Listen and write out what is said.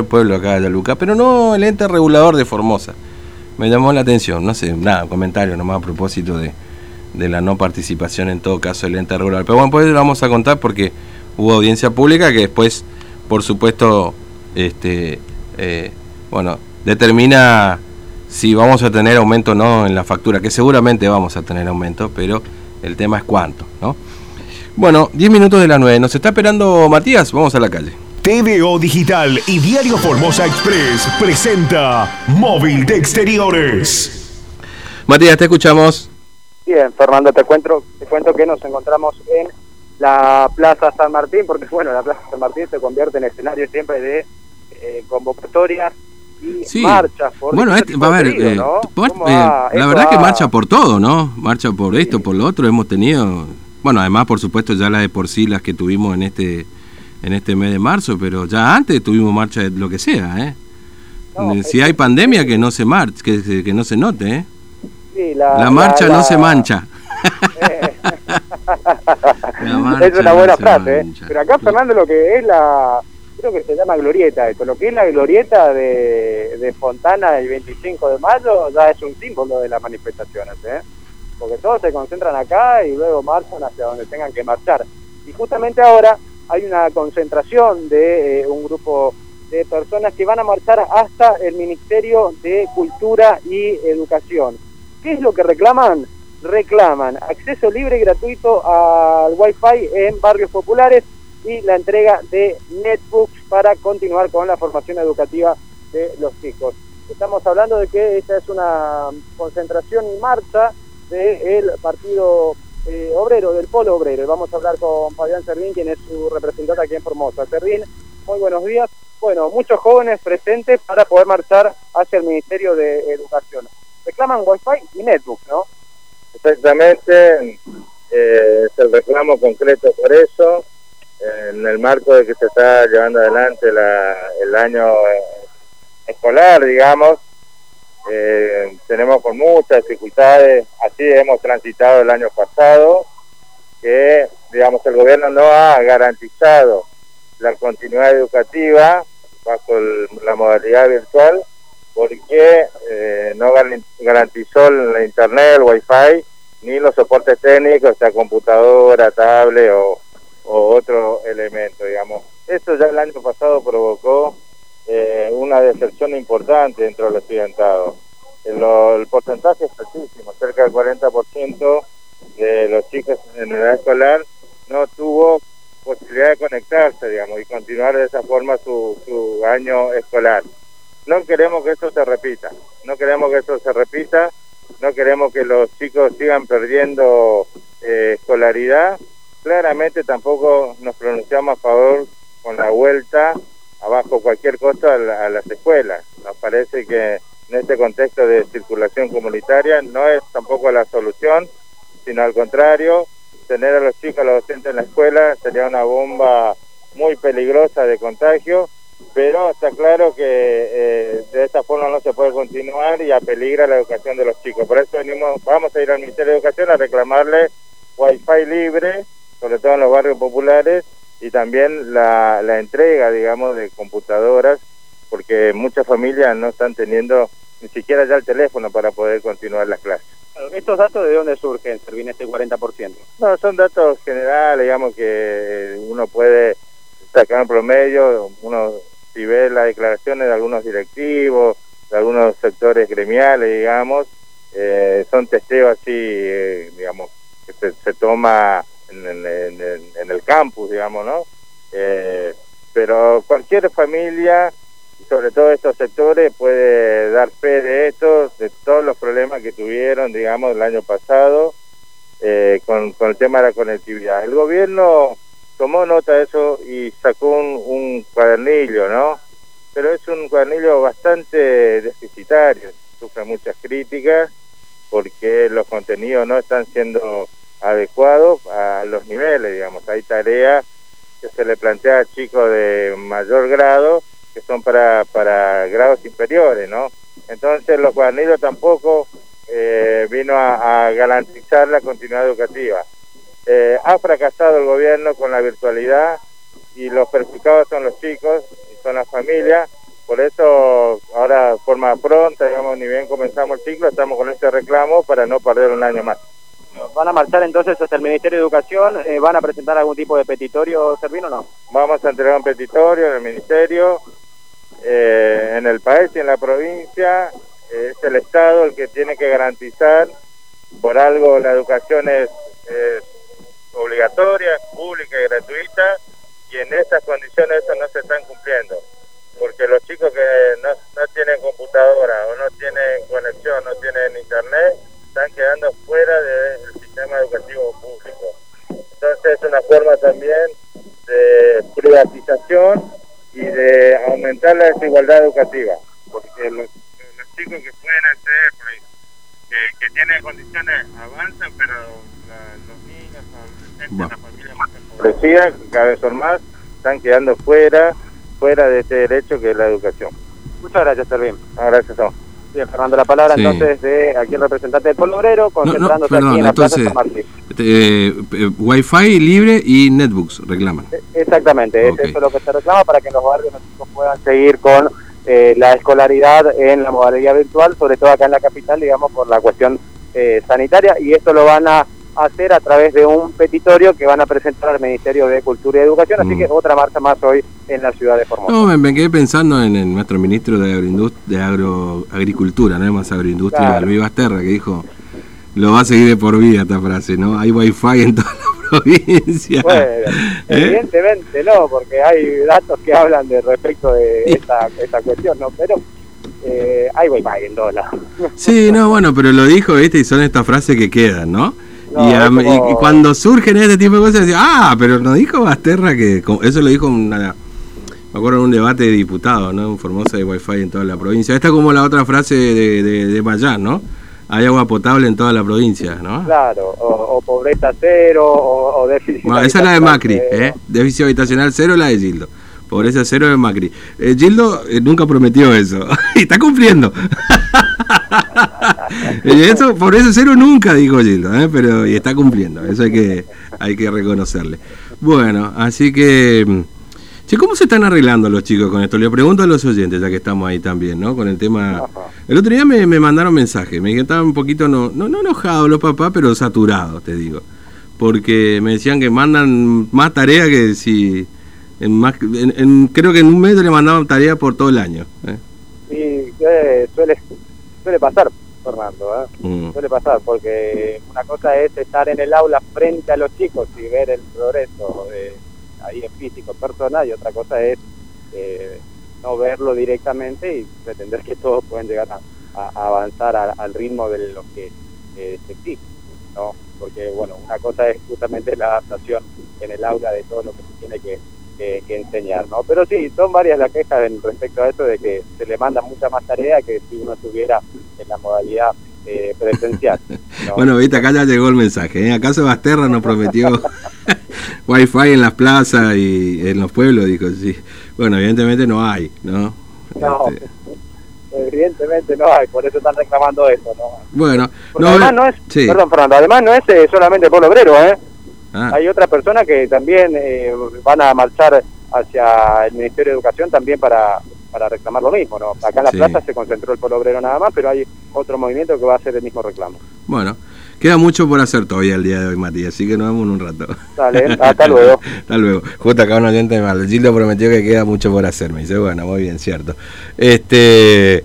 del pueblo acá de Luca, pero no el ente regulador de Formosa. Me llamó la atención, no sé, nada, comentario nomás a propósito de, la no participación en todo caso del ente regulador. Pero bueno, pues lo vamos a contar porque hubo audiencia pública que después, por supuesto, este, eh, bueno, determina si vamos a tener aumento o no en la factura, que seguramente vamos a tener aumento, pero el tema es cuánto, ¿no? Bueno, 10 minutos de la 9. ¿Nos está esperando Matías? Vamos a la calle. TVO Digital y Diario Formosa Express presenta Móvil de Exteriores. Matías, te escuchamos. Bien, Fernando, te cuento, te cuento que nos encontramos en la Plaza San Martín, porque bueno, la Plaza San Martín se convierte en escenario siempre de eh, convocatorias y marchas. Por bueno, este, va a ver, eh, eh, la verdad que marcha por todo, ¿no? Marcha por esto, por lo otro, hemos tenido, bueno, además por supuesto ya las de por sí las que tuvimos en este en este mes de marzo, pero ya antes tuvimos marcha de lo que sea, ¿eh? si hay pandemia que no se marche, que, que no se note, ¿eh? la, marcha no se mancha. es una buena frase, ¿eh? Pero acá, Fernando, lo que es la. Creo que se llama glorieta esto. Lo que es la glorieta de, de Fontana el 25 de mayo ya es un símbolo de las manifestaciones, ¿eh? Porque todos se concentran acá y luego marchan hacia donde tengan que marchar. Y justamente ahora hay una concentración de eh, un grupo de personas que van a marchar hasta el Ministerio de Cultura y Educación. ¿Qué es lo que reclaman? Reclaman acceso libre y gratuito al Wi-Fi en barrios populares y la entrega de netbooks para continuar con la formación educativa de los chicos. Estamos hablando de que esta es una concentración y marcha del Partido eh, Obrero, del Polo Obrero. vamos a hablar con Fabián Servín, quien es su representante aquí en Formosa. Servín, muy buenos días. Bueno, muchos jóvenes presentes para poder marchar hacia el Ministerio de Educación. Reclaman Wi-Fi y Netbook, ¿no? Exactamente, eh, es el reclamo concreto por eso, en el marco de que se está llevando adelante el año eh, escolar, digamos, eh, tenemos con muchas dificultades, así hemos transitado el año pasado, que digamos el gobierno no ha garantizado la continuidad educativa bajo la modalidad virtual porque eh, no garantizó la internet, el wifi, ni los soportes técnicos, sea computadora, tablet o, o otro elemento, digamos. Esto ya el año pasado provocó eh, una deserción importante dentro del estudiantado. El, porcentaje es altísimo, cerca del 40% de los chicos en edad escolar no tuvo posibilidad de conectarse, digamos, y continuar de esa forma su, su año escolar. No queremos que eso se repita, no queremos que eso se repita, no queremos que los chicos sigan perdiendo eh, escolaridad. Claramente tampoco nos pronunciamos a favor con la vuelta abajo cualquier cosa a, las escuelas. Nos parece que en este contexto de circulación comunitaria no es tampoco la solución, sino al contrario, tener a los chicos, a los docentes en la escuela sería una bomba muy peligrosa de contagio, pero está claro que eh, de esta forma no se puede continuar y apeligra la educación de los chicos. Por eso venimos, vamos a ir al Ministerio de Educación a reclamarle wifi libre, sobre todo en los barrios populares, y también la, la entrega, digamos, de computadoras, porque muchas familias no están teniendo ni siquiera ya el teléfono para poder continuar las clases. ¿Estos datos de dónde surgen, Servin, este 40%? No, son datos generales, digamos, que uno puede sacar un promedio, uno si ve las declaraciones de algunos directivos, de algunos sectores gremiales, digamos, eh, son testeos así, eh, digamos, que se, se toma en, el campus, digamos, ¿no? Eh, pero cualquier familia, sobre todo estos sectores, puede dar fe de esto, de todos los problemas que tuvieron, digamos, el año pasado eh, con, con el tema de la conectividad. El gobierno tomó nota de eso y sacó un, un cuadernillo, ¿no? Pero es un cuadernillo bastante deficitario, sufre muchas críticas porque los contenidos no están siendo adecuado a los niveles, digamos. Hay tareas que se le plantea a chicos de mayor grado que son para, para grados inferiores, ¿no? Entonces los cuadernillos tampoco eh, vino a, garantizar la continuidad educativa. Eh, ha fracasado el gobierno con la virtualidad y los perjudicados son los chicos y son las familias Por eso ahora forma pronta, digamos, ni bien comenzamos el ciclo, estamos con este reclamo para no perder un año más. ¿Van a marchar entonces hasta el Ministerio de Educación? Eh, ¿Van a presentar algún tipo de petitorio, Servino, o no? Vamos a entregar un petitorio en el Ministerio, eh, en el país y en la provincia. es el Estado el que tiene que garantizar, por algo la educación es, obligatoria, pública y gratuita, y en estas condiciones eso no se están cumpliendo. Porque los chicos que no, no tienen computadora o no tienen conexión, no tienen internet, están quedando fuera del sistema educativo público. Entonces es una forma también de privatización y de aumentar la desigualdad educativa, porque los, chicos que pueden acceder, que, que tienen condiciones avanzan, pero los niños, adolescentes, las familias más empobrecidas, cada vez son más, están quedando fuera, fuera de este derecho que es la educación. Muchas gracias, Servin. gracias a Bien, Fernando, la palabra entonces de aquí el representante del Pueblo Obrero, concentrándose aquí en la entonces, Plaza San eh, eh, Wi-Fi libre y netbooks reclaman. E, exactamente, eso es lo que se reclama para que los barrios puedan seguir con eh, la escolaridad en la modalidad virtual, sobre todo acá en la capital, digamos, por la cuestión eh, sanitaria, y esto lo van a hacer a través de un petitorio que van a presentar al Ministerio de Cultura y Educación, así que mm. otra marcha más hoy en la ciudad de Formosa. No, me, quedé pensando en, nuestro ministro de, de agroagricultura, no es más agroindustria, claro. Luis Basterra, que dijo, lo va a seguir de por vida esta frase, ¿no? Hay wifi en toda la provincia. Bueno, ¿Eh? evidentemente no, porque hay datos que hablan de respecto de esta, esta cuestión, ¿no? Pero eh, hay wifi en todos lados. Sí, no, bueno, pero lo dijo, ¿viste? Y son estas frases que quedan, ¿no? Y, cuando surgen este tipo de cosas, decía, ah, pero nos dijo Basterra que. Eso lo dijo una. Me acuerdo en un debate de diputados, ¿no? En Formosa de Wi-Fi en toda la provincia. Esta es como la otra frase de, de, de Mayán, ¿no? Hay agua potable en toda la provincia, ¿no? Claro, o, pobreza cero, o, déficit. Bueno, esa es la de Macri, ¿eh? Déficit habitacional cero, la de Gildo. Pobreza cero de Macri. Eh, Gildo eh, nunca prometió eso. y está cumpliendo. eso, pobreza cero nunca dijo Gildo, ¿eh? pero y está cumpliendo. Eso hay que, hay que reconocerle. Bueno, así que. Mm, che, ¿cómo se están arreglando los chicos con esto? Le pregunto a los oyentes, ya que estamos ahí también, ¿no? Con el tema. El otro día me, me mandaron mensajes. Me dijeron que estaban un poquito, no, no, no enojados los papás, pero saturados, te digo. Porque me decían que mandan más tarea que si en creo que en un mes le mandaban tarea por todo el año. ¿eh? Sí, suele, suele pasar, Fernando. ¿eh? Mm. Suele pasar, porque una cosa es estar en el aula frente a los chicos y ver el progreso ahí en físico, personal, y otra cosa es eh, no verlo directamente y pretender que todos pueden llegar a, avanzar al ritmo de lo que se exige. ¿no? Porque, bueno, una cosa es justamente la adaptación en el aula de todo lo que se tiene que que, enseñar, ¿no? Pero sí, son varias las quejas respecto a eso de que se le manda mucha más tarea que si uno estuviera en la modalidad eh, presencial. bueno, viste, acá ya llegó el mensaje. ¿eh? Acá Sebasterra nos prometió wifi en las plazas y en los pueblos, dijo, sí. Bueno, evidentemente no hay, ¿no? No, este, evidentemente no hay, por eso están reclamando eso, ¿no? Bueno, no, además no es, perdón Fernando, además no es eh, solamente el pueblo obrero, ¿eh? Ah. Hay otras personas que también eh, van a marchar hacia el Ministerio de Educación también para, para reclamar lo mismo. ¿no? Acá en la plaza se concentró el pueblo obrero nada más, pero hay otro movimiento que va a hacer el mismo reclamo. Bueno, queda mucho por hacer todavía el día de hoy, Matías, así que nos vemos en un rato. Dale, hasta luego. hasta luego. Justo acá un oyente mal. Gildo prometió que queda mucho por hacer, me dice, bueno, muy bien, cierto. Este.